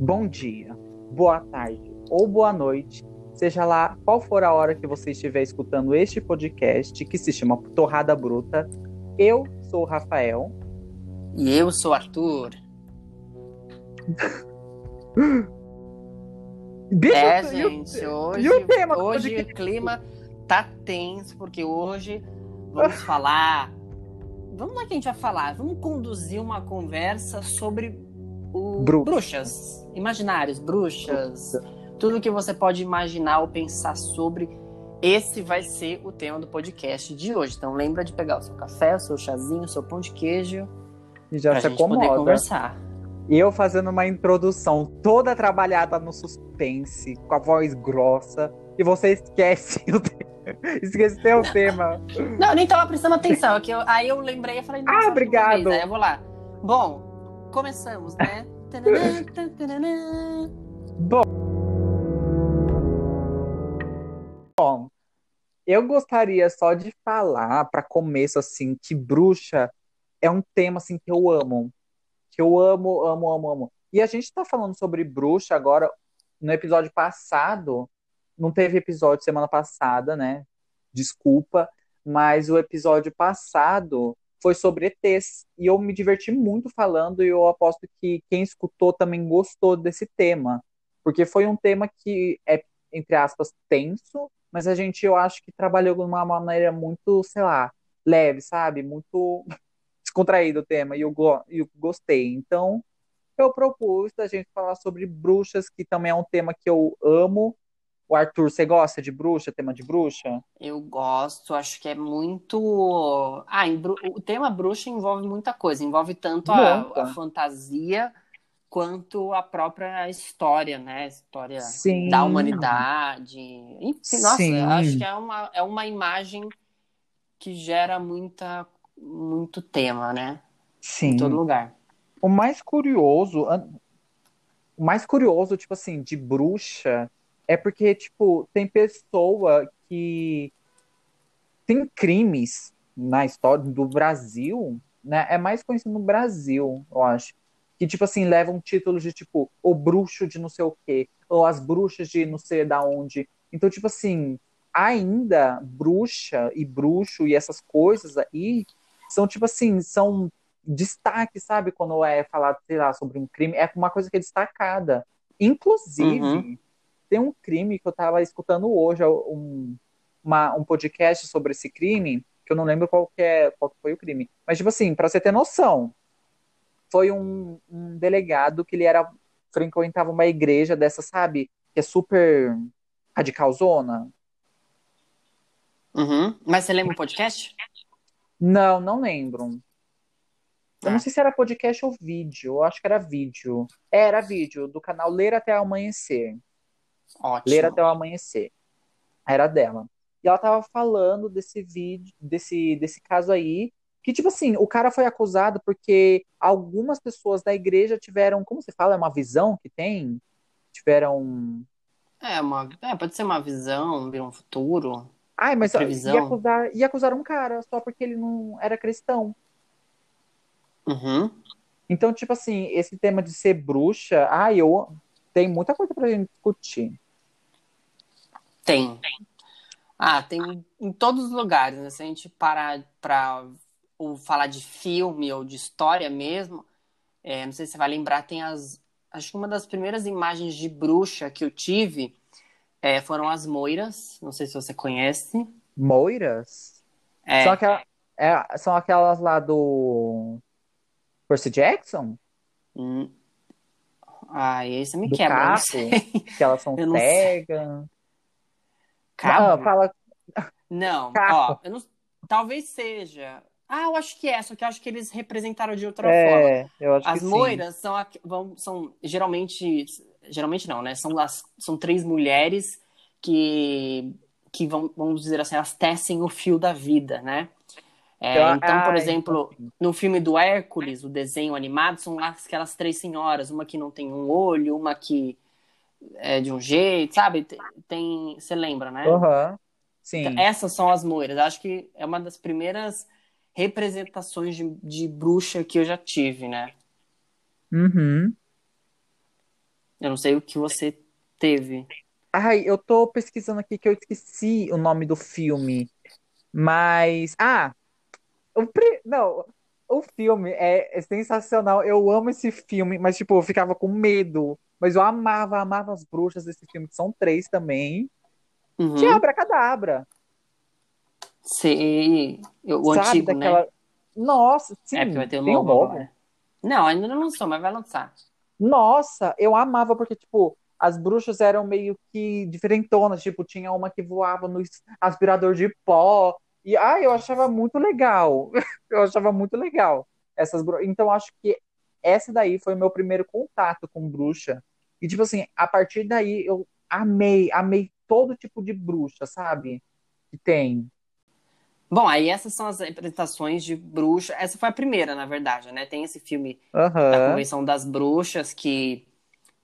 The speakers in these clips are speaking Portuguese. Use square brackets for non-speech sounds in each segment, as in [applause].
bom dia, boa tarde ou boa noite, seja lá qual for a hora que você estiver escutando este podcast que se chama Torrada Bruta. Eu sou o Rafael. E eu sou o Arthur. [laughs] Bicho, é, e o- gente, hoje, o tema hoje o clima tá tenso, porque hoje vamos [laughs] falar. Vamos lá que a gente vai falar. Vamos conduzir uma conversa sobre o Bruxas. bruxas, imaginários, bruxas, tudo que você pode imaginar ou pensar sobre. Esse vai ser o tema do podcast de hoje. Então lembra de pegar o seu café, o seu chazinho, o seu pão de queijo E já pra se gente poder acomoda. conversar. E eu fazendo uma introdução toda trabalhada no suspense, com a voz grossa, e você esquece o tema. [laughs] Esqueceu o tema. Não, eu nem tava prestando atenção. é que eu- aí eu lembrei e falei, Ah, obrigado. vez. Aí eu vou lá. Bom, começamos, né? Tananã. Bom, eu gostaria só de falar, para começo, assim, que bruxa é um tema, assim, que eu amo. Que eu amo, amo, amo, amo. E a gente tá falando sobre bruxa agora, no episódio passado, não teve episódio semana passada, né? Desculpa, mas o episódio passado foi sobre ETs. E eu me diverti muito falando, e eu aposto que quem escutou também gostou desse tema. Porque foi um tema que é, entre aspas, tenso, mas a gente, eu acho que trabalhou de uma maneira muito, sei lá, leve, sabe? Muito [laughs] descontraído o tema, e eu, go- eu gostei. Então, eu propus a gente falar sobre bruxas, que também é um tema que eu amo. O Arthur, você gosta de bruxa, tema de bruxa? Eu gosto, acho que é muito. Ah, bru- o tema bruxa envolve muita coisa. Envolve tanto a, a fantasia quanto a própria história, né? História Sim. da humanidade. Enfim, nossa, Sim. acho que é uma, é uma imagem que gera muita, muito tema, né? Sim. Em todo lugar. O mais curioso, o mais curioso, tipo assim, de bruxa é porque, tipo, tem pessoa que tem crimes na história do Brasil, né? É mais conhecido no Brasil, eu acho. Que, tipo assim, levam títulos de, tipo, o bruxo de não sei o quê, ou as bruxas de não sei da onde. Então, tipo assim, ainda bruxa e bruxo e essas coisas aí são, tipo assim, são destaque, sabe? Quando é falado, sei lá, sobre um crime, é uma coisa que é destacada. Inclusive, Uhum. Tem um crime que eu tava escutando hoje, um, uma- um podcast sobre esse crime, que eu não lembro qual que, é, qual que foi o crime. Mas, tipo assim, pra você ter noção, foi um, um delegado que ele era frequentava uma igreja dessa, sabe? Que é super radicalzona. Uhum. Mas você lembra o podcast? Não, não lembro. Eu Ah. não sei se era podcast ou vídeo. Eu acho que era vídeo. É, Era vídeo do canal Ler Até Amanhecer. Ótimo. Ler Até o Amanhecer. Era dela. E ela tava falando desse vídeo, desse, desse caso aí, que, tipo assim, o cara foi acusado porque algumas pessoas da igreja tiveram, como se fala, é uma visão que tem? Tiveram. É, uma, é, pode ser uma visão, ver um futuro. Ai, mas Previsão. ia acusar, ia acusar um cara só porque ele não era cristão. Uhum. Então, tipo assim, esse tema de ser bruxa, ai, eu tem muita coisa pra gente discutir. Tem. Ah, tem em todos os lugares, né? Se a gente parar pra ou falar de filme ou de história mesmo, é, não sei se você vai lembrar, tem as. Acho que uma das primeiras imagens de bruxa que eu tive é, foram as moiras. Não sei se você conhece. Moiras? É, São, aquela- é, são aquelas lá do Percy Jackson? hum, ah, esse me Do quebra. Que elas são [laughs] cegas. Cabo? Ah, fala. Não, ó, eu não- talvez seja. Ah, eu acho que é, só que eu acho que eles representaram de outra forma. É, eu acho As que sim. moiras são, a- vão, são geralmente, geralmente não, né? São, as, são três mulheres que, que vão, vamos dizer assim, elas tecem o fio da vida, né? É, Eu- então, por ah, exemplo, então sim. no filme do Hércules, o desenho animado, são lá aquelas três senhoras, uma que não tem um olho, uma que é de um jeito, sabe? Tem, tem- você lembra, né? Aham. Sim. Então, Essas são as moiras. Acho que é uma das primeiras representações de, de bruxa que eu já tive, né? Uhum. Eu não sei o que você teve. Ai, eu tô pesquisando aqui que eu esqueci o nome do filme. Mas. Ah! O pri... Não, o filme é, é sensacional. Eu amo esse filme, mas, tipo, eu ficava com medo. Mas eu amava, amava as bruxas desse filme, que são três também. Uhum. Tinha Abracadabra. Eu- O Sabe? antigo, Daquela. né? Nossa, sim. É, porque vai ter um novo novo. agora. Não, ainda não lançou, mas vai lançar. Nossa, eu amava porque, tipo, as bruxas eram meio que diferentonas. Tipo, tinha uma que voava no aspirador de pó. E, ah, eu achava muito legal. [laughs] Eu achava muito legal essas bru... Então, acho que essa daí foi o meu primeiro contato com bruxa. E, tipo assim, a partir daí eu amei, amei todo tipo de bruxa, sabe? Que tem. Bom, aí essas são as representações de bruxa. Essa foi a primeira, na verdade, né? Tem esse filme da Aham. Convenção das Bruxas que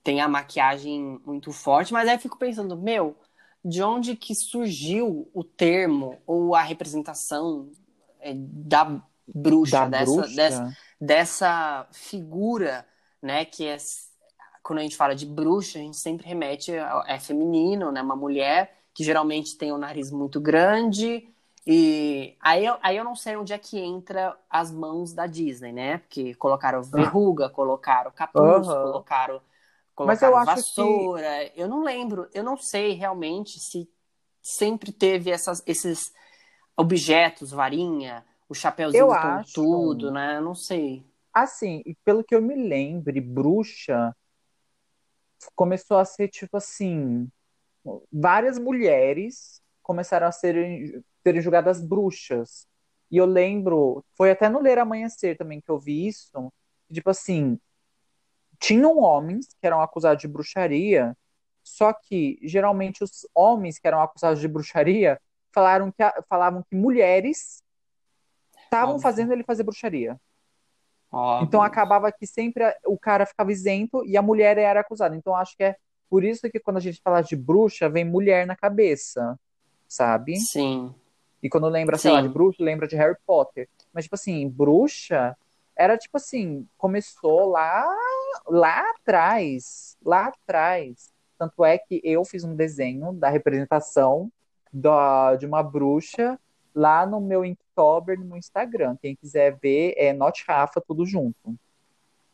tem a maquiagem muito forte, mas aí eu fico pensando, meu, de onde que surgiu o termo ou a representação é, da bruxa, Da dessa, bruxa. dessa, dessa figura, né? Que é quando a gente fala de bruxa, a gente sempre remete a, é feminino, né? Uma mulher que geralmente tem um nariz muito grande. E aí eu, aí eu não sei onde é que entra as mãos da Disney, né? Porque colocaram verruga, colocaram capuz, Aham. colocaram, Mas eu colocaram acho que- vassoura. Eu não lembro, eu não sei realmente se sempre teve essas, esses objetos, varinha, o chapeuzinho Eu acho- tudo, né? Eu não sei. Assim, e pelo que eu me lembre, bruxa começou a ser tipo assim, várias mulheres começaram a serem, serem julgadas bruxas. E eu lembro, foi até no Ler Amanhecer também que eu vi isso, tipo assim, tinham homens que eram acusados de bruxaria, só que geralmente os homens que eram acusados de bruxaria falaram que, falavam que mulheres estavam fazendo ele fazer bruxaria. Óbvio. Então acabava que sempre o cara ficava isento e a mulher era acusada. Então acho que é por isso que quando a gente fala de bruxa, vem mulher na cabeça, sabe? Sim. E quando lembra, sei lá, Sim. de bruxa, lembra de Harry Potter. Mas, tipo assim, bruxa era tipo assim, começou lá, lá atrás, lá atrás. Tanto é que eu fiz um desenho da representação da, de uma bruxa lá no meu No Instagram. Quem quiser ver, é Not Rafa, tudo junto.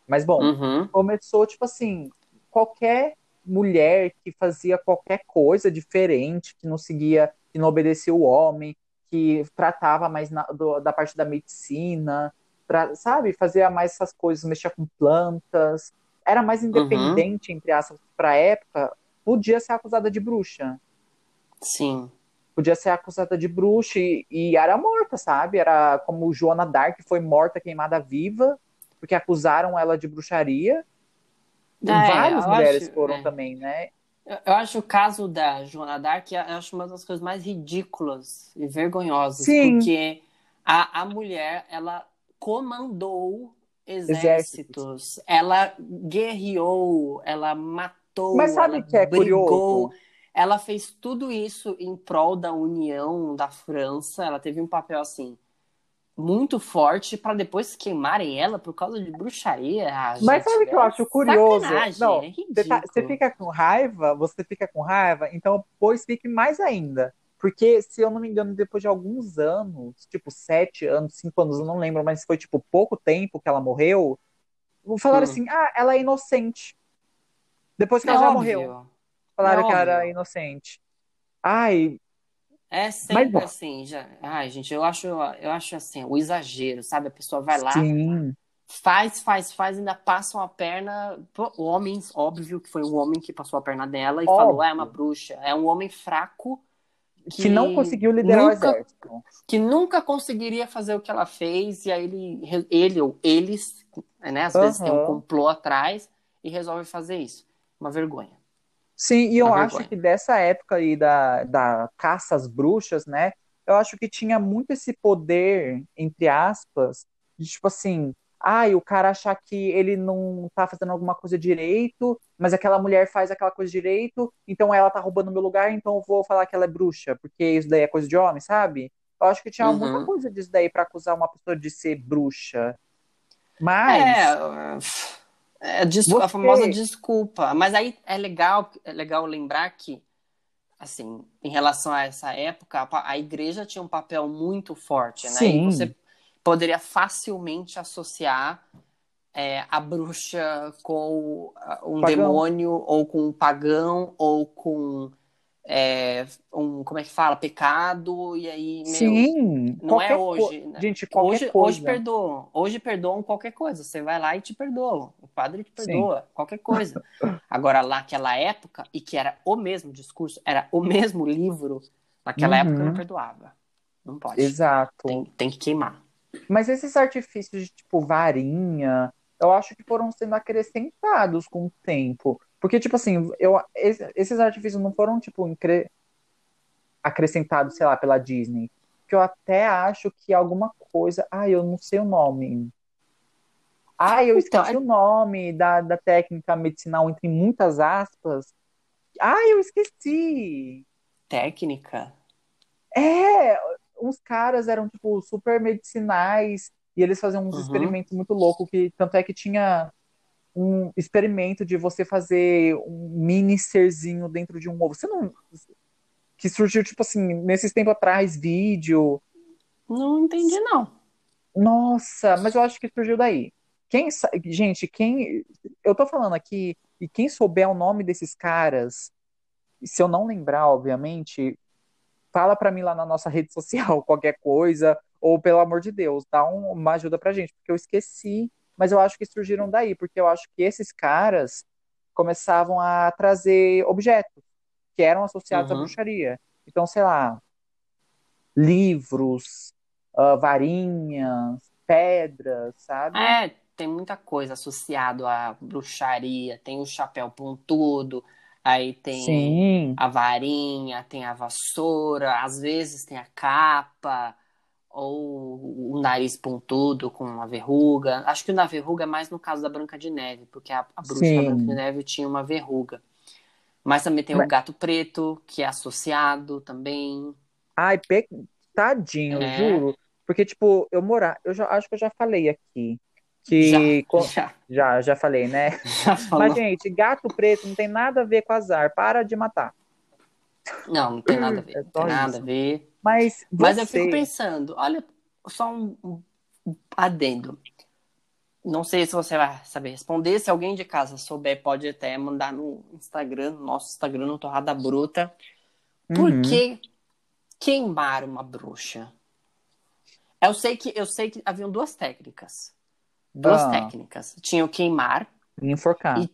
Mas, bom, Uhum. começou, tipo assim, qualquer mulher que fazia qualquer coisa diferente, que não seguia, que não obedecia o homem, que tratava mais na- do- da parte da medicina, pra, sabe, fazia mais essas coisas, mexia com plantas, era mais independente, entre aspas, pra época, podia ser acusada de bruxa. Sim. Podia ser acusada de bruxa e, e era morta, sabe? Era como Joana Dark foi morta, queimada viva, porque acusaram ela de bruxaria. É, várias mulheres acho- foram é. também, né? Eu, eu acho o caso da Joana Dark, eu acho uma das coisas mais ridículas e vergonhosas, Sim. porque a, a mulher, ela comandou exércitos, ela guerreou, ela matou, Mas sabe ela que é brigou, curioso? Ela fez tudo isso em prol da união da França, ela teve um papel assim muito forte para depois queimarem ela por causa de bruxaria. Ah, Mas gente, sabe o que eu é acho curioso? Não, é Você, tá- fica com raiva, você fica com raiva, então pois fique mais ainda. Porque, se eu não me engano, depois de alguns anos, tipo sete anos, cinco anos, eu não lembro, mas foi tipo pouco tempo que ela morreu, falaram Hum. assim: ah, ela é inocente. Depois que ela É já óbvio. morreu, falaram É que era inocente. Ai, É sempre bom. assim, já. Ai, gente, eu acho, eu acho assim, o exagero, sabe? A pessoa vai lá, sim. faz, faz, faz, ainda passam a perna. Homens, óbvio que foi um homem que passou a perna dela e Óbvio. falou: "Ah, é uma bruxa. É um homem fraco Que não conseguiu liderar o nunca, exército. que nunca conseguiria fazer o que ela fez, e aí ele, ele ou eles, né? Às vezes tem um complô atrás e resolve fazer isso. Uma vergonha. Sim, e eu Uma acho vergonha. que dessa época aí da, da caça às bruxas, né? Eu acho que tinha muito esse poder, entre aspas, de tipo assim, ai, o cara achar que ele não tá fazendo alguma coisa direito, mas aquela mulher faz aquela coisa direito, então ela tá roubando meu lugar, então eu vou falar que ela é bruxa, porque isso daí é coisa de homem, sabe? Eu acho que tinha Uhum. muita coisa disso daí pra acusar uma pessoa de ser bruxa. Mas, É, É des- a Você- famosa desculpa. Mas aí é legal, é legal lembrar que, assim, em relação a essa época, a igreja tinha um papel muito forte, né? Sim. E você poderia facilmente associar é, a bruxa com um Pagão. demônio, ou com um pagão, ou com é, um, como é que fala? Pecado, e aí, meu, Sim, não é co- hoje, né? Gente, qualquer Hoje, coisa. hoje perdoam. Hoje perdoam qualquer coisa. Você vai lá e te perdoam. O padre te Sim. perdoa, qualquer coisa. Agora, lá naquela época, e que era o mesmo discurso, era o mesmo livro, naquela Uhum. época não perdoava. Não pode. Exato. Tem, tem que queimar. Mas esses artifícios de tipo varinha, eu acho que foram sendo acrescentados com o tempo. Porque, tipo assim, eu, es- esses artifícios não foram, tipo, incre- acrescentados, sei lá, pela Disney. Que eu até acho que alguma coisa. Ai, eu não sei o nome. Ai, eu Então, esqueci o nome da, da técnica medicinal, entre muitas aspas. Ai, eu esqueci. Técnica? É, uns caras eram, tipo, super medicinais e eles faziam uns Uhum. experimentos muito loucos, que tanto é que tinha um experimento de você fazer um mini serzinho dentro de um ovo. Você não... Que surgiu, tipo assim, nesses tempos atrás, vídeo. Não entendi, não. Nossa, mas eu acho que surgiu daí. Quem, sa- gente, quem... Eu tô falando aqui, e quem souber o nome desses caras, se eu não lembrar, obviamente, fala pra mim lá na nossa rede social [laughs] qualquer coisa, ou pelo amor de Deus, dá um- uma ajuda pra gente, porque eu esqueci, mas eu acho que surgiram daí, porque eu acho que esses caras começavam a trazer objetos que eram associados à Uhum. bruxaria. Então, sei lá, livros, ah, varinhas, pedras, sabe? É, tem muita coisa associado à bruxaria. Tem o chapéu pontudo, aí tem Sim, a varinha, tem a vassoura, às vezes tem a capa, ou o nariz pontudo com uma verruga. Acho que o na verruga é mais no caso da Branca de Neve, porque a, a bruxa da Sim. Branca de Neve tinha uma verruga. Mas também tem o Mas- gato preto, que é associado também. Ai, pe... tadinho, É. juro. Porque, tipo, eu morar, eu já acho que eu já falei aqui. Que. Já, [laughs] já, Já, já falei, né? [laughs] já. Mas, gente, gato preto não tem nada a ver com azar. Para de matar. Não, não tem nada a ver. É Não tem nada isso. a ver. Mas Mas eu você. fico pensando, olha, só um, adendo. Não sei se você vai saber responder. Se alguém de casa souber, pode até mandar no Instagram, no nosso Instagram, no Torrada Bruta. Por Uhum. que queimar uma bruxa? Eu sei que eu sei que haviam duas técnicas. Duas Ah, técnicas. Tinha o queimar enforcar. e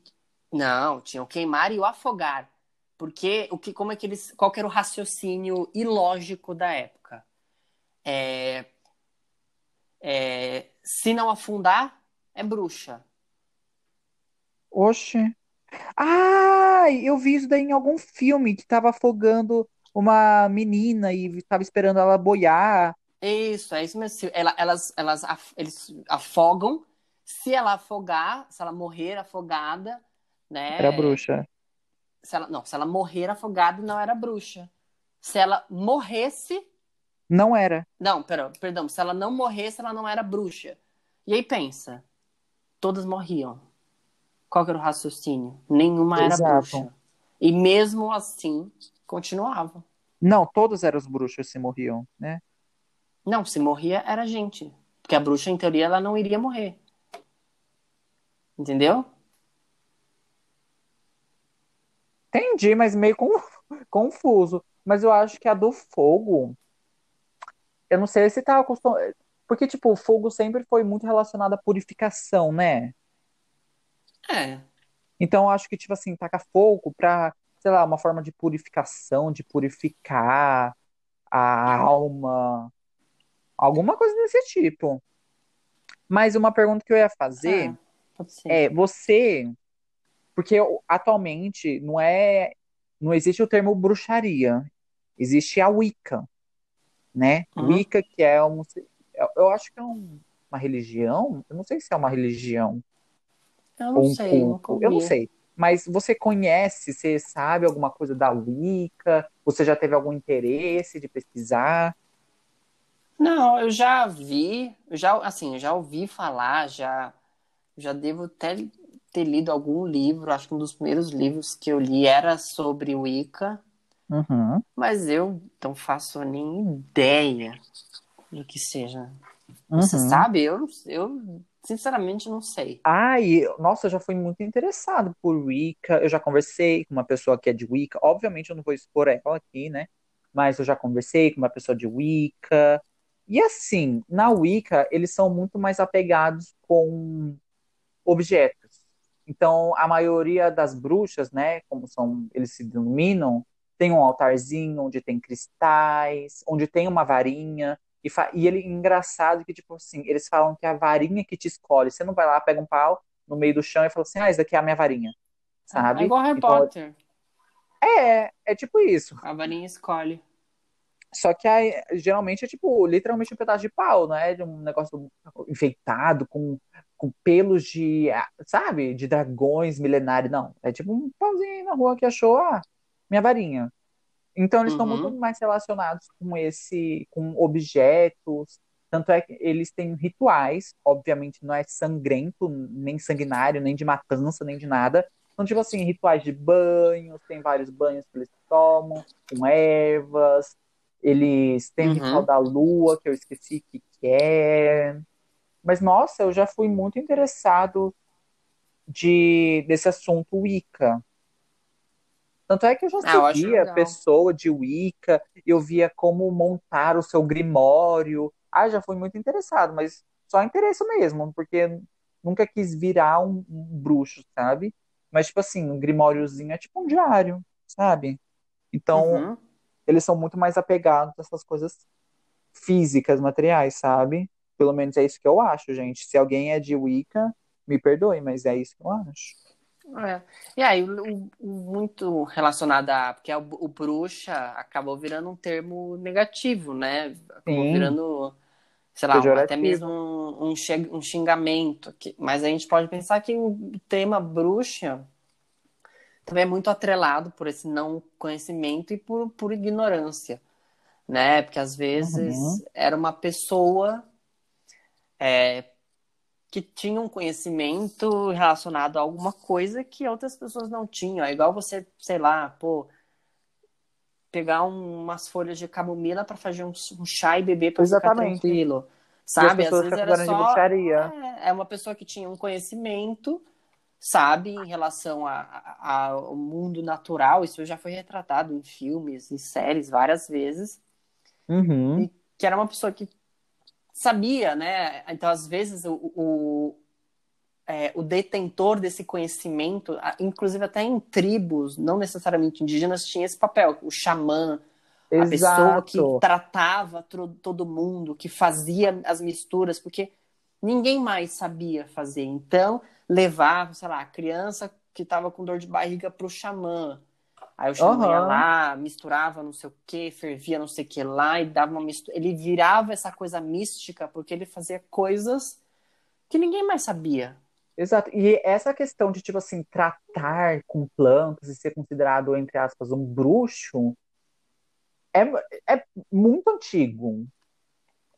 não, tinha o queimar e o afogar. Porque o que, como é que eles, qual era o raciocínio ilógico da época? É, é, se não afundar, é bruxa. Oxe. Ah, eu vi isso daí em algum filme que tava afogando uma menina e tava esperando ela boiar. Isso, é isso mesmo. Ela- elas, elas, eles afogam. Se ela afogar, se ela morrer afogada, né? Era bruxa. Se ela, não, se ela morrer afogada, não era bruxa. Se ela morresse, Não era. Não, pera, perdão. Se ela não morresse, ela não era bruxa. E aí pensa, todas morriam. Qual que era o raciocínio? Nenhuma era Exato. bruxa. E mesmo assim, continuava. Não, todos eram os bruxos se morriam, né? Não, se morria, era gente. Porque a bruxa, em teoria, ela não iria morrer. Entendeu? Entendi, mas meio con- [laughs] confuso. Mas eu acho que a do fogo. Eu não sei se tá acostumado. Porque, tipo, o fogo sempre foi muito relacionado à purificação, né? É. Então, eu acho que, tipo assim, tacar fogo pra, sei lá, uma forma de purificação, de purificar a alma. Alguma coisa desse tipo. Mas uma pergunta que eu ia fazer. Ser. É, você, porque atualmente não é, não existe o termo bruxaria, existe a Wicca, né? Uhum. Wicca que é um, eu, eu acho que é um- uma religião, eu não sei se é uma religião Eu não um sei, eu não sei. Mas você conhece, você sabe alguma coisa da Wicca? Você já teve algum interesse de pesquisar? Não, eu já vi, já, assim, já ouvi falar, já, já devo até ter lido algum livro, acho que um dos primeiros livros que eu li era sobre Wicca, Uhum. mas eu não faço nem ideia do que seja. Você Uhum. sabe? Eu, eu sinceramente não sei. Ai, nossa, eu já fui muito interessado por Wicca. Eu já conversei com uma pessoa que é de Wicca. Obviamente, eu não vou expor ela aqui, né? Mas eu já conversei com uma pessoa de Wicca. E assim, na Wicca, eles são muito mais apegados com objetos. Então, a maioria das bruxas, né, como são, eles se denominam, tem um altarzinho onde tem cristais, onde tem uma varinha. E, e ele, engraçado que, tipo assim, eles falam que é a varinha que te escolhe. Você não vai lá, pega um pau no meio do chão e fala assim, ah, essa daqui é a minha varinha, sabe? É igual Harry Então, Potter. é, é tipo isso. A varinha escolhe. Só que aí, geralmente é tipo, literalmente um pedaço de pau, não é? De um negócio enfeitado com, com pelos de, ah, sabe? De dragões milenários. Não, é tipo um pauzinho aí na rua que achou, ah, minha varinha. Então eles estão Uhum. muito mais relacionados com esse, com objetos. Tanto é que eles têm rituais, obviamente não é sangrento, nem sanguinário, nem de matança, nem de nada. Então, tipo assim, rituais de banhos, tem vários banhos que eles tomam, com ervas. Eles têm o Uhum. ritual da lua, que eu esqueci o que, que é. Mas, nossa, eu já fui muito interessado de, desse assunto Wicca. Tanto é que eu já Ah, seguia pessoa de Wicca, eu via como montar o seu grimório. Ah, já fui muito interessado, mas só interesse mesmo, porque nunca quis virar um, um bruxo, sabe? Mas, tipo assim, um grimóriozinho é tipo um diário, sabe? Então, Uhum. eles são muito mais apegados a essas coisas físicas, materiais, sabe? Pelo menos é isso que eu acho, gente. Se alguém é de Wicca, me perdoe, mas é isso que eu acho. É. E aí, muito relacionado a. Porque o, o bruxa acabou virando um termo negativo, né? Acabou Sim. virando, sei lá, Pejorativo. até mesmo um, um um xingamento. que- mas a gente pode pensar que o tema bruxa também é muito atrelado por esse não conhecimento e por, por ignorância, né? Porque às vezes Uhum. era uma pessoa é, que tinha um conhecimento relacionado a alguma coisa que outras pessoas não tinham. É igual você, sei lá, pô, pegar um- umas folhas de camomila para fazer um, um chá e beber para ficar Exatamente. tranquilo. Sabe? Às vezes era só é, é uma pessoa que tinha um conhecimento, sabe, em relação a- a- ao mundo natural. Isso já foi retratado em filmes, em séries várias vezes. Uhum. E que era uma pessoa que sabia, né? Então, às vezes, o, o, é, o detentor desse conhecimento, inclusive até em tribos, não necessariamente indígenas, tinha esse papel, o xamã, a pessoa que Exato. tratava todo mundo, que fazia as misturas, porque ninguém mais sabia fazer. Então, levava, sei lá, a criança que estava com dor de barriga para o xamã. Aí o xamã ia Aham. lá, misturava não sei o que, fervia não sei o que lá e dava uma mistura. Ele virava essa coisa mística porque ele fazia coisas que ninguém mais sabia. Exato. E essa questão de, tipo assim, tratar com plantas e ser considerado, entre aspas, um bruxo, é, é muito antigo.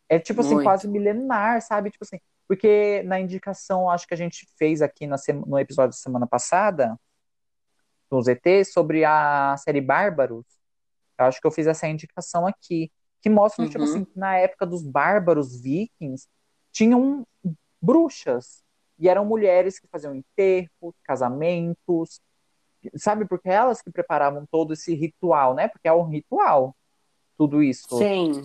É, tipo assim, Muito. quase milenar, sabe? Tipo assim, porque na indicação, acho que a gente fez aqui na no episódio da semana passada, do ZT, sobre a série Bárbaros, eu acho que eu fiz essa indicação aqui, que mostra, tipo Uhum. assim, que na época dos bárbaros vikings, tinham bruxas. E eram mulheres que faziam enterros, casamentos, sabe? Porque elas que preparavam todo esse ritual, né? Porque é um ritual, tudo isso. Sim.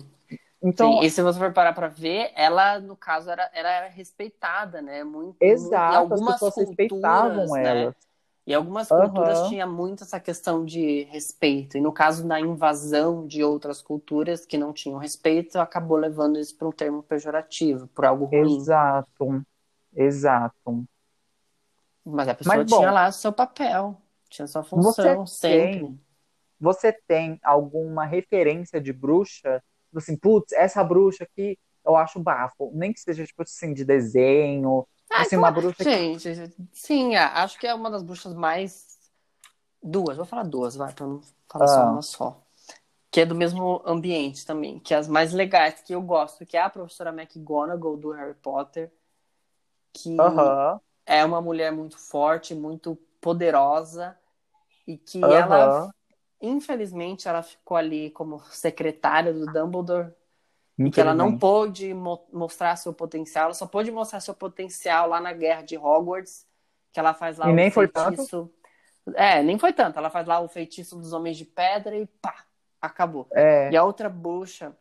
Então, Sim, e se você for parar pra ver, ela, no caso, era, era respeitada, né? Muito, exato, as algumas pessoas culturas, respeitavam né? elas. E algumas Aham. culturas tinha muito essa questão de respeito. E no caso da invasão de outras culturas que não tinham respeito, acabou levando isso para um termo pejorativo, por algo ruim. Exato, exato. Mas a pessoa Mas, bom, tinha lá seu papel, tinha sua função Você sempre. tem, você tem alguma referência de bruxa? Tipo Assim, putz, essa bruxa aqui eu acho bafo. Nem que seja, tipo assim, de desenho. Ah, assim, uma bruxa que... Gente, sim, a- acho que é uma das bruxas mais. Duas, vou falar duas, vai, pra não falar só Ah. uma só. Que é do mesmo ambiente também, que é as mais legais que eu gosto, que é a professora McGonagall do Harry Potter, que Aham. é uma mulher muito forte, muito poderosa e que Aham. ela, infelizmente, ela ficou ali como secretária do Dumbledore e que ela não pôde mo- mostrar seu potencial, ela só pôde mostrar seu potencial lá na guerra de Hogwarts, que ela faz lá E o nem foi feitiço. É, nem foi tanto. Ela faz lá o feitiço dos homens de pedra e pá, acabou. É. E a outra bruxa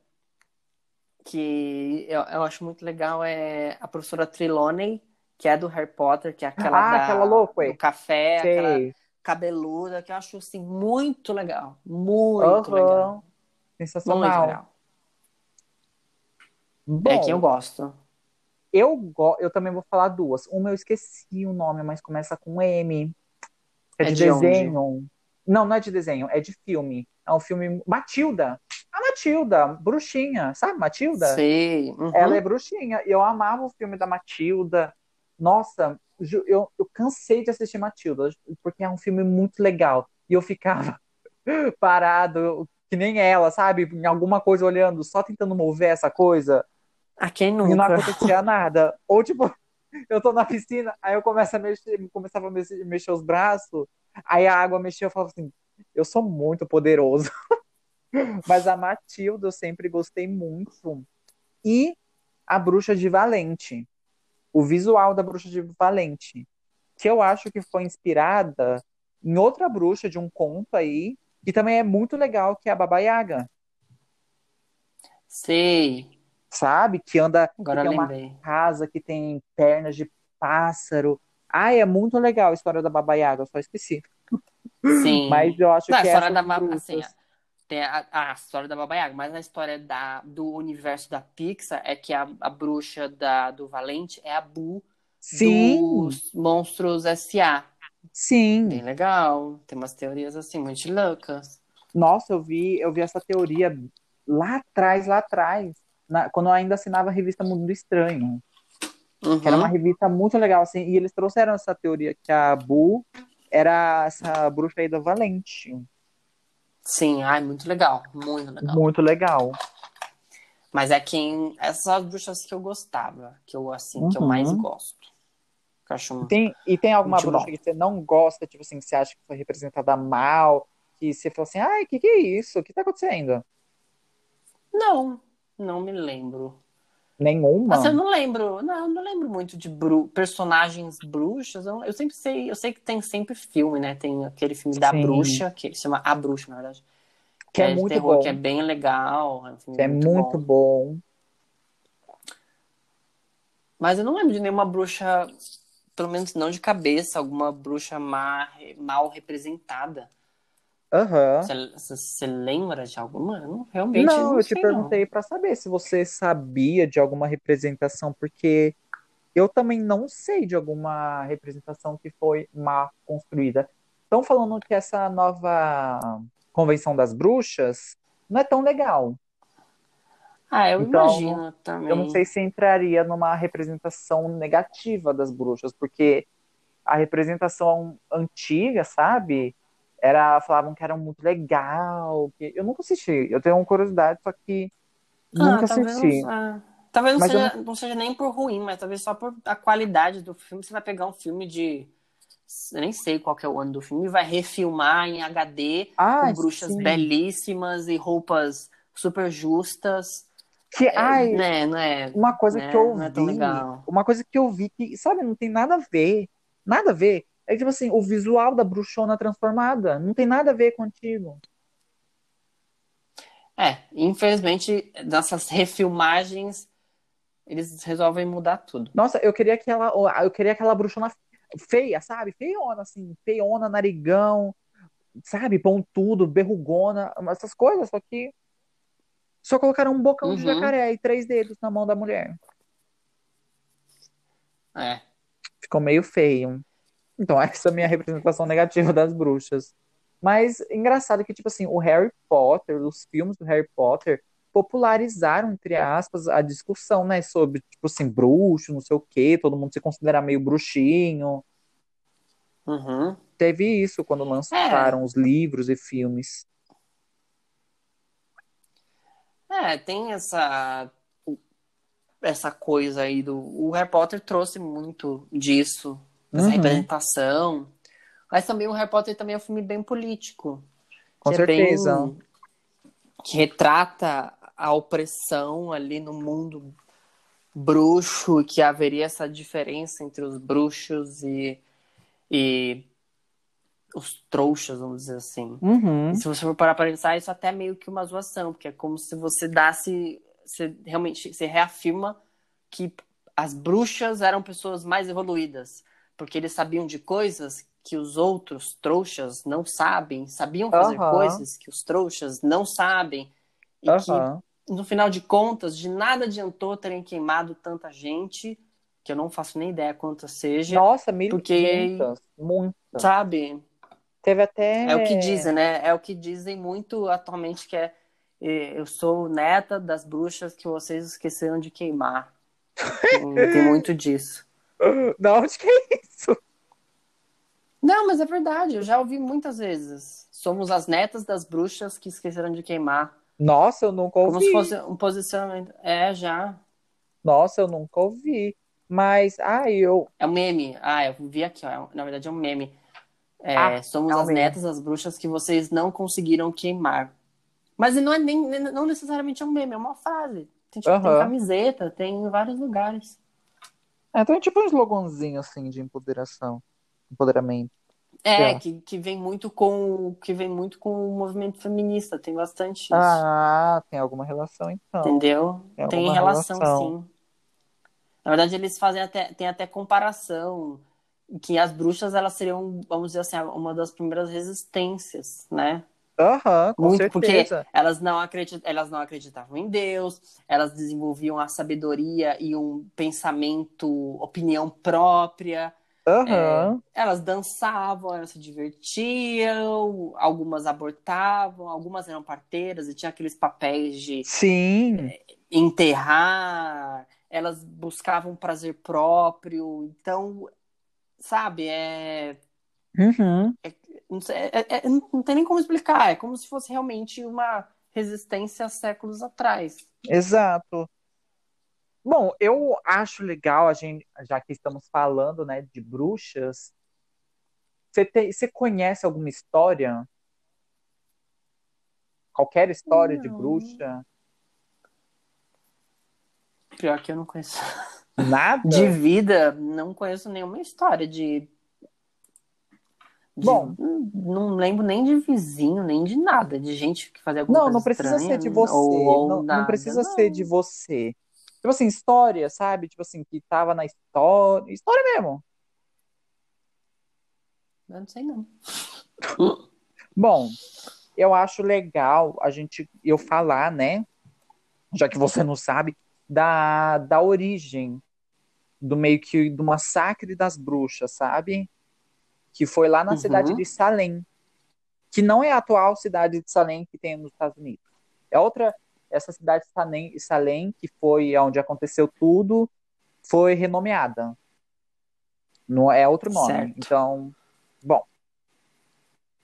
que eu, eu acho muito legal é a professora Trelawney, que é do Harry Potter, que é aquela Ah, da- aquela louca, do café, aquela Sei. cabeluda, que eu acho assim muito legal, muito Aham. legal, muito Sensacional. legal. Bom, É quem eu gosto. eu, go... eu também vou falar duas. Uma eu esqueci o nome, mas começa com M. É É de, de onde? desenho. Não, não é de desenho, é de filme. É um filme. Matilda. A Matilda, bruxinha, sabe, Matilda? Sei. uhum. Ela é bruxinha. E eu amava o filme da Matilda. Nossa, eu, eu cansei de assistir Matilda, porque é um filme muito legal. E eu ficava [laughs] parado, que nem ela, sabe? Em alguma coisa olhando, só tentando mover essa coisa. A quem E não nunca? acontecia [laughs] nada. Ou tipo, [laughs] eu tô na piscina, aí eu começo a mexer, começava a mexer, mexer os braços, aí a água mexia, eu falava assim, eu sou muito poderoso. [laughs] Mas a Matilda eu sempre gostei muito. E a Bruxa de Valente. O visual da Bruxa de Valente. Que eu acho que foi inspirada em outra bruxa de um conto aí, que também é muito legal, que é a Baba Yaga. Sei. Sabe? Que anda, que Agora tem eu uma casa que tem pernas de pássaro. Ai, é muito legal a história da Baba Yaga, eu só esqueci. Sim. [laughs] Mas eu acho Não, a que história essas da Baba, assim, tem a, a história da Baba Yaga, mas a história da, do universo da Pixar é que a, a bruxa da, do Valente é a Boo Sim, dos Monstros S.A. sim. Bem legal. Tem umas teorias assim, muito loucas. Nossa, eu vi, eu vi essa teoria lá atrás, lá atrás, na- quando eu ainda assinava a revista Mundo Estranho. Que era uma Uhum. revista muito legal, assim, e eles trouxeram essa teoria que a Bu era essa bruxa aí do Valente. Sim, ai, muito legal. Muito legal. Muito legal. Mas é quem. Essas são as bruxas que eu gostava. Que eu, assim, que eu Uhum. mais gosto. Eu acho um- Tem, e tem alguma bruxa bom. que você não gosta, tipo assim, que você acha que foi representada mal, que você falou assim, ai, o que que é isso? O que tá acontecendo? Não, não me lembro. Nenhuma? Mas eu não lembro, não, eu não lembro muito de bru- personagens bruxas. Eu, eu sempre sei, eu sei que tem sempre filme, né? Tem aquele filme da Sim. bruxa, que se chama A Bruxa, na verdade. Que é de muito terror, bom. que é bem legal. É, um Que é muito bom. Mas eu não lembro de nenhuma bruxa, pelo menos não de cabeça, alguma bruxa má, mal representada. Você, lembra de alguma? Não, realmente Não, eu te não. perguntei pra saber se você sabia de alguma representação, porque eu também não sei de alguma representação que foi mal construída. Estão falando que essa nova Convenção das Bruxas não é tão legal. Ah, eu Então, imagino também. Eu não sei se entraria numa representação negativa das bruxas, porque a representação antiga, sabe? Era, falavam que era muito legal. Que... Eu nunca assisti. Eu tenho curiosidade, só que Ah, nunca talvez assisti. ah, talvez não Mas eu seja, não seja nem por ruim, mas talvez só por a qualidade do filme. Você vai pegar um filme de. Eu nem sei qual é o ano do filme, e vai refilmar em HD Ah, com bruxas sim. belíssimas e roupas super justas. Que, É, ai, né, não é? uma coisa né, que eu é vi, legal. uma coisa que eu vi que, sabe, não tem nada a ver. Nada a ver. É que, tipo assim, o visual da bruxona transformada não tem nada a ver contigo. É, infelizmente, nessas [laughs] refilmagens, eles resolvem mudar tudo. Nossa, eu queria aquela, eu queria aquela bruxona feia, sabe? Feiona, assim, feiona, narigão, sabe? Pontudo, berrugona, essas coisas, só que só colocaram um bocão de Uhum. jacaré e três dedos na mão da mulher. É. Ficou meio feio. Então, [laughs] essa é a minha representação negativa das bruxas. Mas engraçado que, tipo assim, o Harry Potter, os filmes do Harry Potter, popularizaram, entre aspas, a discussão, né? Sobre, tipo assim, bruxo, não sei o quê, todo mundo se considera meio bruxinho. Uhum. Teve isso quando lançaram os livros e filmes. É, tem essa essa coisa aí do o Harry Potter trouxe muito disso dessa Uhum. representação. Mas também o Harry Potter também é um filme bem político. Com que é bem- certeza. que retrata a opressão ali no mundo bruxo, que haveria essa diferença entre os bruxos e, e os trouxas, vamos dizer assim. Uhum. Se você for parar para pensar, isso até é meio que uma zoação, porque é como se você dasse, você realmente, você reafirma que as bruxas eram pessoas mais evoluídas, porque eles sabiam de coisas que os outros trouxas não sabem, sabiam fazer Aham. coisas que os trouxas não sabem, e Aham. que, no final de contas, de nada adiantou terem queimado tanta gente, que eu não faço nem ideia quantas seja, Nossa, mil Porque- muitas, muitas. sabe? Teve até. É o que dizem, né? É o que dizem muito atualmente que é eh, eu sou neta das bruxas que vocês esqueceram de queimar. [laughs] Tem muito disso. [laughs] Da onde que é isso? Não, mas é verdade, eu já ouvi muitas vezes. Somos as netas das bruxas que esqueceram de queimar. Nossa, eu nunca ouvi. Como se fosse um posicionamento. É, já. Nossa, eu nunca ouvi. Mas, ah, eu. É um meme. Ah, eu vi aqui, ó. Na verdade é um meme. É, Ah, somos é um as meme. netas das bruxas que vocês não conseguiram queimar. Mas não é nem não necessariamente é um meme, é uma frase. Tem, tipo, tem Aham. camiseta, tem em vários lugares. É, então é tipo um sloganzinho assim de empoderação. Empoderamento. É, É. que, que vem muito com que vem muito com o movimento feminista, tem bastante isso. Ah, tem alguma relação então. entendeu? tem Tem relação, relação. sim. Na verdade, eles fazem até tem até comparação que as bruxas elas seriam, vamos dizer assim, uma das primeiras resistências, né? Aham, com Muito, porque certeza. elas não, acredit... elas não acreditavam em Deus, elas desenvolviam a sabedoria e um pensamento, opinião própria, Aham. elas dançavam, elas se divertiam, algumas abortavam, algumas eram parteiras e tinha aqueles papéis de Sim. enterrar, elas buscavam prazer próprio, então, sabe, é Uhum. Não, sei, é- é- não tem nem como explicar. É como se fosse realmente uma resistência há séculos atrás. Exato. Bom, eu acho legal a gente, já que estamos falando, né, de bruxas. Você você conhece alguma história? Qualquer história de Não. bruxa? Pior que eu não conheço. Nada? De vida, não conheço nenhuma história de. De- Bom. Não, não lembro nem de vizinho, nem de nada. De gente que fazia alguma Não, coisa não precisa estranha, ser de você. Ou, ou não, não nada, precisa não. ser de você. Tipo assim, história, sabe? Tipo assim, que tava na história. História mesmo. Eu não sei, não. Bom, eu acho legal a gente eu falar, né? Já que você não sabe, da, da origem do meio que do massacre das bruxas, sabe? Que foi lá na Uhum. cidade de Salem, que não é a atual cidade de Salem que tem nos Estados Unidos. É outra, essa cidade de Salem, Salem que foi onde aconteceu tudo, foi renomeada. Não é outro nome. Certo. Então, bom,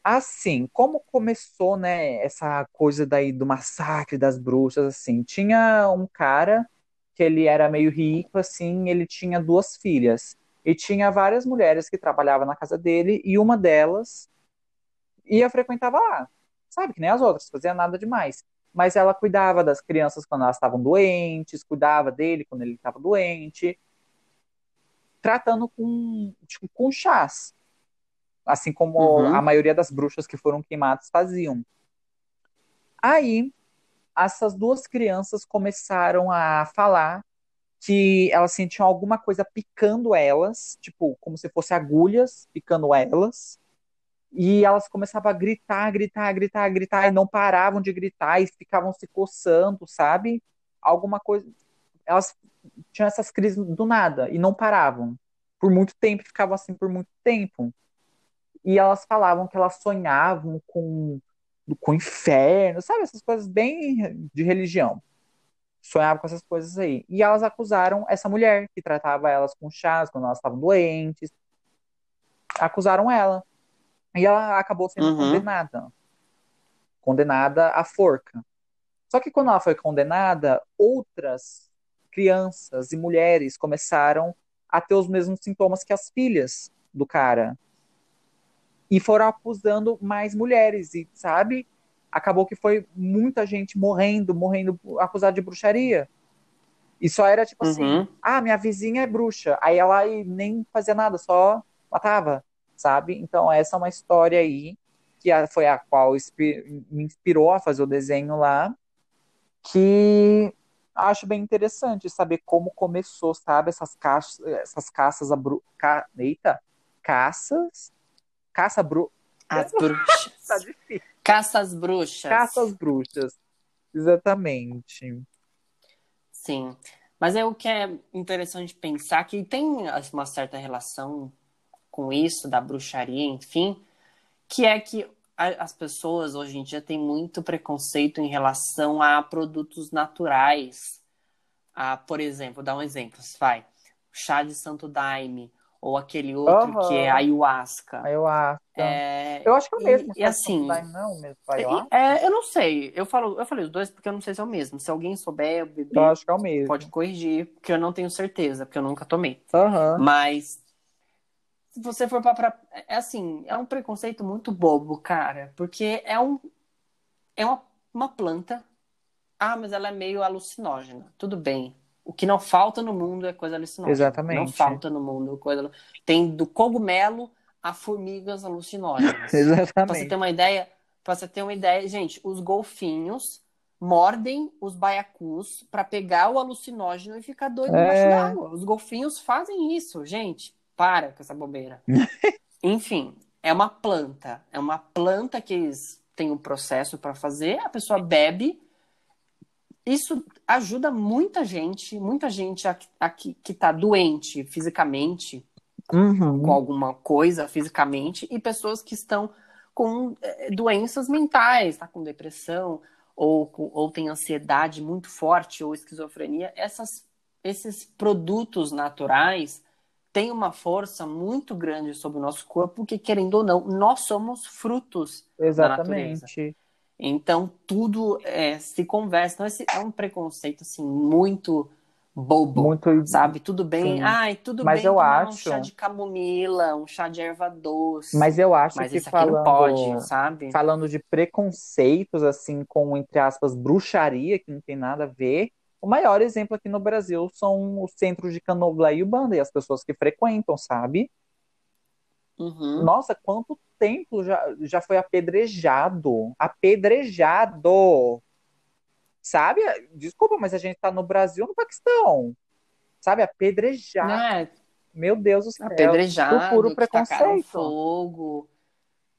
Assim, como começou, né, essa coisa daí do massacre das bruxas, assim, tinha um cara que ele era meio rico, assim, ele tinha duas filhas, e tinha várias mulheres que trabalhavam na casa dele, e uma delas ia frequentava lá, sabe, que nem as outras, fazia nada demais, mas ela cuidava das crianças quando elas estavam doentes, cuidava dele quando ele estava doente, tratando com, tipo, com chás, assim como Uhum. a maioria das bruxas que foram queimadas faziam. Aí, essas duas crianças começaram a falar que elas sentiam alguma coisa picando elas, tipo, como se fosse agulhas picando elas. E elas começavam a gritar, gritar, gritar, gritar, e não paravam de gritar e ficavam se coçando, sabe? Alguma coisa. Elas tinham essas crises do nada e não paravam. Por muito tempo, ficavam assim por muito tempo. E elas falavam que elas sonhavam com, com o inferno, sabe? Essas coisas bem de religião. Sonhavam com essas coisas aí. E elas acusaram essa mulher que tratava elas com chás quando elas estavam doentes. Acusaram ela. E ela acabou sendo Uhum. condenada. Condenada à forca. Só que quando ela foi condenada, outras crianças e mulheres começaram a ter os mesmos sintomas que as filhas do cara. E foram acusando mais mulheres, e sabe? Acabou que foi muita gente morrendo, morrendo acusada de bruxaria. E só era tipo assim, Uhum. ah, minha vizinha é bruxa. Aí ela nem fazia nada, só matava, sabe? Então essa é uma história aí, que foi a qual me inspirou a fazer o desenho lá, que acho bem interessante saber como começou, sabe? Essas caças, essas caças a bru... Ca... Eita, caças, caça bru... As bruxas. [laughs] Tá difícil. Caça às bruxas. Caças bruxas. Exatamente. Sim. Mas é o que é interessante pensar que tem uma certa relação com isso, da bruxaria, enfim, que é que as pessoas hoje em dia têm muito preconceito em relação a produtos naturais. A, por exemplo, dar um exemplo, vai, chá de santo daime, ou aquele outro Aham. que é ayahuasca. Acho. É, Eu acho que é o e- mesmo. e sabe? assim, Não, não, mesmo. é, ayahuasca? é, eu não sei. Eu falo, eu falei os dois porque eu não sei se é o mesmo. Se alguém souber, bebê, Eu acho que é o mesmo. pode corrigir, porque eu não tenho certeza, porque eu nunca tomei. Aham. Mas se você for para pra... é assim, é um preconceito muito bobo, cara, porque é um é uma, uma planta. Ah, mas ela é meio alucinógena. Tudo bem. O que não falta no mundo é coisa alucinógena. Exatamente. Não falta no mundo coisa. Tem do cogumelo a formigas [laughs] alucinógenas. Pra você Exatamente. ter uma ideia, pra você ter uma ideia, gente, os golfinhos mordem os baiacus pra pegar o alucinógeno e ficar doido É. embaixo d'água. Os golfinhos fazem isso, gente. Para com essa bobeira. [laughs] Enfim, é uma planta. É uma planta que eles têm um processo pra fazer, a pessoa bebe. Isso ajuda muita gente, muita gente aqui, que tá doente fisicamente, Uhum. com alguma coisa fisicamente e pessoas que estão com eh, doenças mentais, tá com depressão ou, ou tem ansiedade muito forte ou esquizofrenia, essas, esses produtos naturais têm uma força muito grande sobre o nosso corpo, porque querendo ou não, nós somos frutos Exatamente. Então tudo eh, se conversa. Então, esse é um preconceito assim muito bobo. Muito. Sabe, tudo bem. Sim. Ai, tudo Mas bem eu tomar um acho- chá de camomila, um chá de erva doce. Mas eu acho Mas que falando, pode, sabe? falando de preconceitos, assim, com, entre aspas, bruxaria, que não tem nada a ver, o maior exemplo aqui no Brasil são os centros de candomblé e ubanda, e as pessoas que frequentam, sabe? Uhum. Nossa, quanto templo já, já foi apedrejado? Apedrejado! Sabe? Desculpa, mas a gente tá no Brasil ou no Paquistão? Sabe? Apedrejado. É, Meu Deus do céu. apedrejado, puro que tacaram preconceito. fogo,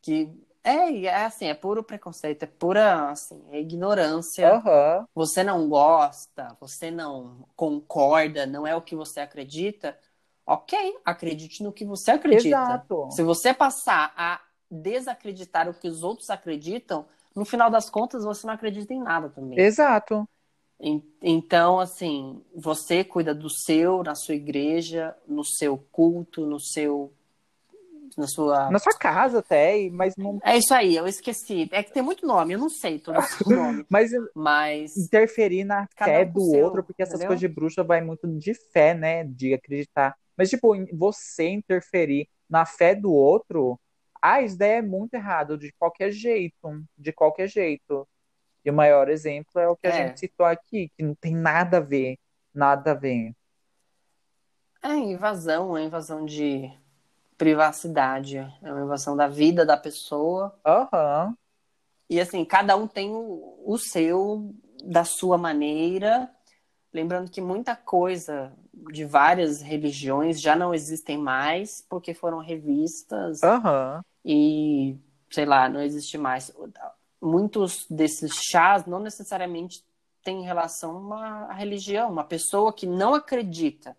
que é, é assim, é puro preconceito, é pura assim, é ignorância. Aham. Você não gosta, você não concorda, não é o que você acredita. Ok, acredite no que você acredita. Exato. Se você passar a desacreditar o que os outros acreditam, no final das contas você não acredita em nada também. Exato. En- Então, assim, você cuida do seu, na sua igreja, no seu culto, no seu. Na sua. Na sua casa até, mas não. É isso aí, eu esqueci. É que tem muito nome, eu não sei todo o [laughs] nome. Mas Mas. interferir na fé um do seu, outro, porque essas entendeu? coisas de bruxa vai muito de fé, né? De acreditar. Mas, tipo, você interferir na fé do outro, ah, isso daí é muito errado, de qualquer jeito. De qualquer jeito. E o maior exemplo é o que a É. gente citou aqui, que não tem nada a ver. Nada a ver. É invasão, é invasão de privacidade, é uma invasão da vida da pessoa. Aham. E assim, cada um tem o, o seu, da sua maneira. Lembrando que muita coisa de várias religiões já não existem mais porque foram revistas Aham. e, sei lá, não existe mais. Muitos desses chás não necessariamente têm relação a uma religião. Uma pessoa que não acredita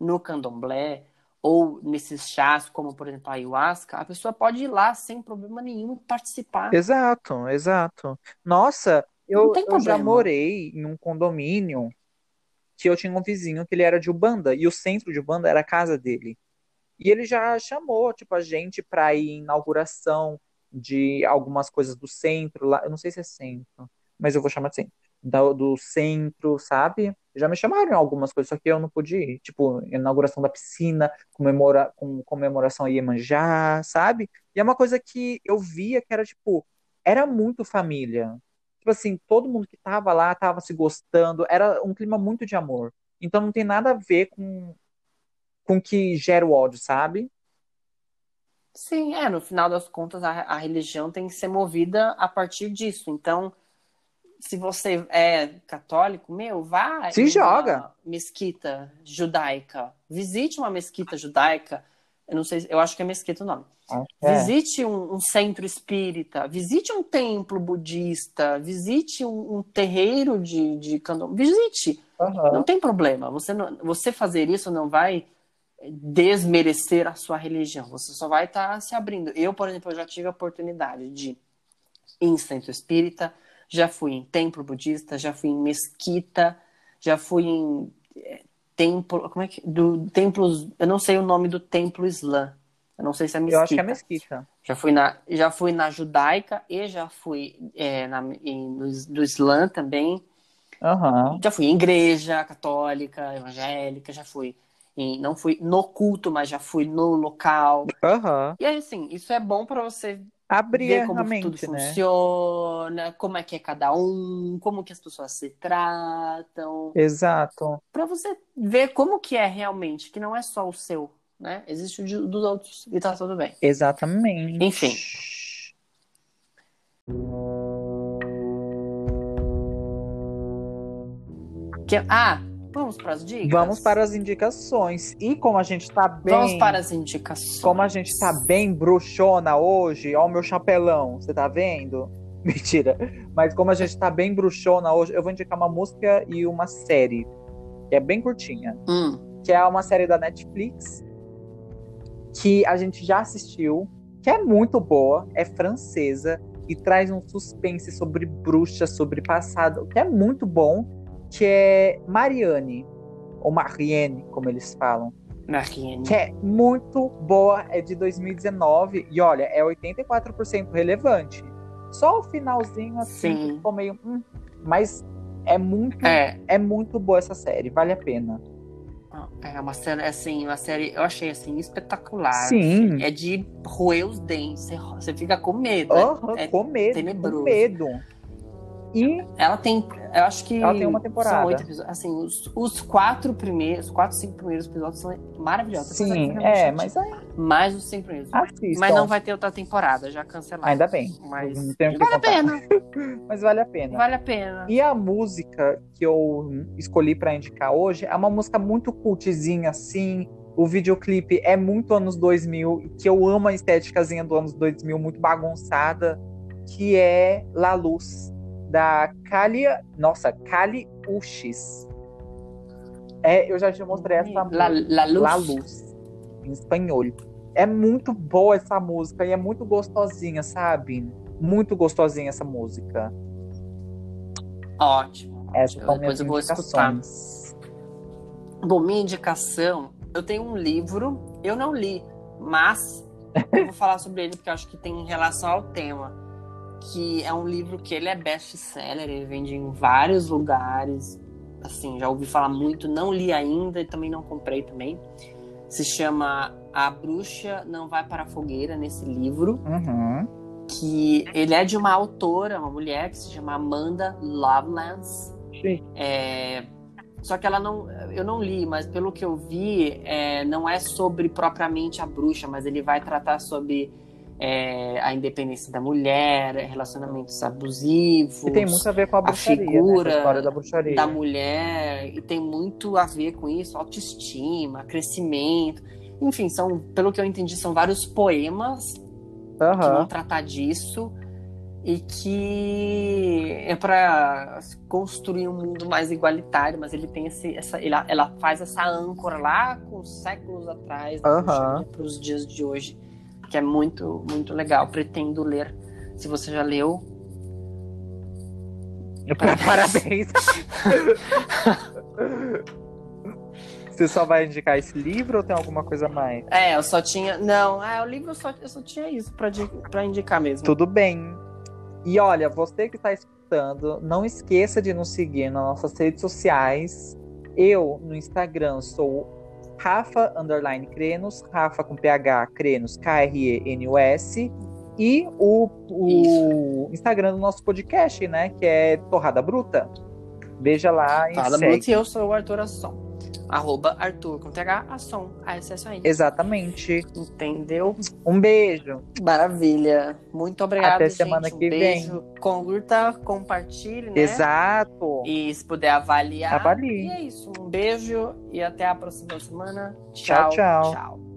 no candomblé ou nesses chás, como por exemplo a ayahuasca, a pessoa pode ir lá sem problema nenhum e participar. Exato, exato. Nossa, eu, eu já morei em um condomínio que eu tinha um vizinho que ele era de Ubanda, e o centro de Ubanda era a casa dele. E ele já chamou, tipo, a gente para ir em inauguração de algumas coisas do centro lá. Eu não sei se é centro, mas eu vou chamar de centro. Da- do centro, sabe? Já me chamaram algumas coisas, só que eu não pude ir. Tipo, inauguração da piscina, comemora, com comemoração a Iemanjá, sabe? E é uma coisa que eu via que era, tipo, era muito família. Tipo assim, todo mundo que tava lá tava se gostando, era um clima muito de amor. Então não tem nada a ver com com que gera o ódio, sabe? Sim, é, no final das contas, a, a religião tem que ser movida a partir disso. Então, se você é católico, meu, vá Se joga. mesquita judaica. Visite uma mesquita judaica. Eu não sei, eu acho que é mesquita o nome. É. Visite um, um centro espírita, visite um templo budista, visite um, um terreiro de, de candomblé, visite. Aham. Não tem problema. Você, não, você fazer isso não vai desmerecer a sua religião. Você só vai estar se abrindo. Eu, por exemplo, já tive a oportunidade de ir em centro espírita, já fui em templo budista, já fui em mesquita, já fui em eh, templo, como é que do templos, eu não sei o nome do templo islã. Eu não sei se é mesquita. Eu acho que é mesquita. Já fui na, já fui na judaica e já fui é, na, em, no, do Islã também. Aham. Já fui em igreja católica, evangélica, já fui em, não fui no culto, mas já fui no local. Aham. E aí, assim, isso é bom para você Abrir ver a como que mente, tudo né? funciona, como é que é cada um, como que as pessoas se tratam, Exato. para você ver como que é realmente, que não é só o seu, né? Existe o de- dos outros e tá tudo bem. Exatamente. Enfim. Que- ah, vamos para as dicas? Vamos para as indicações. E como a gente tá bem. Vamos para as indicações. Como a gente tá bem bruxona hoje, ó o meu chapelão, você tá vendo? [laughs] Mentira. Mas como a gente tá bem bruxona hoje, eu vou indicar uma música e uma série. Que é bem curtinha. Hum, Que é uma série da Netflix. Que a gente já assistiu. Que é muito boa. É francesa. E traz um suspense sobre bruxa, sobre passado. Que é muito bom. Que é Marianne. Ou Marianne, como eles falam Marianne. que é muito boa, é de 2019 e olha, é 84% relevante. Só o finalzinho assim Sim. ficou meio, hum, mas é muito, É, é muito boa essa série, vale a pena. é uma série, assim, uma série, eu achei, assim, espetacular. Sim. assim. É de roer os dentes, você, você fica com medo. né? É- com medo, tenebroso. com medo. E Ela tem, eu acho que Ela tem uma temporada. são oito episódios. Assim, os, os quatro primeiros, os quatro, cinco primeiros episódios são maravilhosos. Sim, é, mas aí Mais os cinco primeiros. assistam. Mas não vai ter outra temporada, já cancelaram. Ainda bem. Mas vale a contar. pena, [laughs] Mas vale a pena. vale a pena. E a música que eu escolhi pra indicar hoje é uma música muito cultzinha assim. O videoclipe é muito anos 2000, que eu amo a estéticazinha do anos 2000, muito bagunçada, que é La Luz, da Kali, nossa, Kali Uchis. É, eu já te mostrei essa La, La Luz. La Luz, em espanhol. É muito boa essa música e é muito gostosinha, sabe? Muito gostosinha essa música. Ótimo. Essas são minhas eu vou escutar. indicações. Bom, minha indicação, eu tenho um livro, eu não li, mas eu vou [laughs] falar sobre ele porque eu acho que tem relação ao tema. Que é um livro que ele é best-seller, ele vende em vários lugares. Assim, já ouvi falar muito, não li ainda e também não comprei também. Se chama A Bruxa Não Vai para a Fogueira, nesse livro. Uhum. Que ele é de uma autora, uma mulher que se chama Amanda Lovelace. Sim. É, só que ela não. Eu não li, mas pelo que eu vi, é, não é sobre propriamente a bruxa, mas ele vai tratar sobre é, a independência da mulher, relacionamentos abusivos. E tem muito a ver com a bruxaria, né? Com figura a história da bruxaria. da mulher, e tem muito a ver com isso, autoestima, crescimento. Enfim, são, pelo que eu entendi, são vários poemas que vão tratar disso e que é para construir um mundo mais igualitário, mas ele tem esse, essa, ela, ela faz essa âncora lá com séculos atrás Aham. para os dias de hoje, que é muito muito legal. Pretendo ler. Se você já leu, Parabéns. [laughs] Você só vai indicar esse livro ou tem alguma coisa mais? é, eu só tinha, não, é o livro eu só, eu só tinha isso para para indicar mesmo. Tudo bem. E olha, você que está escutando, não esqueça de nos seguir nas nossas redes sociais, Eu, no Instagram, sou Rafa Underline Crenos, Rafa com PH Crenos, K-R-E-N-U-S. E o, o Instagram do nosso podcast, né? Que é Torrada Bruta. Veja lá e Torrada. Bruta e eu sou o Arthur Assom. Arroba Arthur com TH, Assom, A-S-S-O-N. Exatamente. Entendeu? Um beijo. Maravilha. Muito obrigada, Até gente. semana um que beijo. Curta, compartilhe, né? Exato. E se puder avaliar. Avalie. E é isso. Um beijo e até a próxima semana. Tchau, Tchau, tchau. tchau.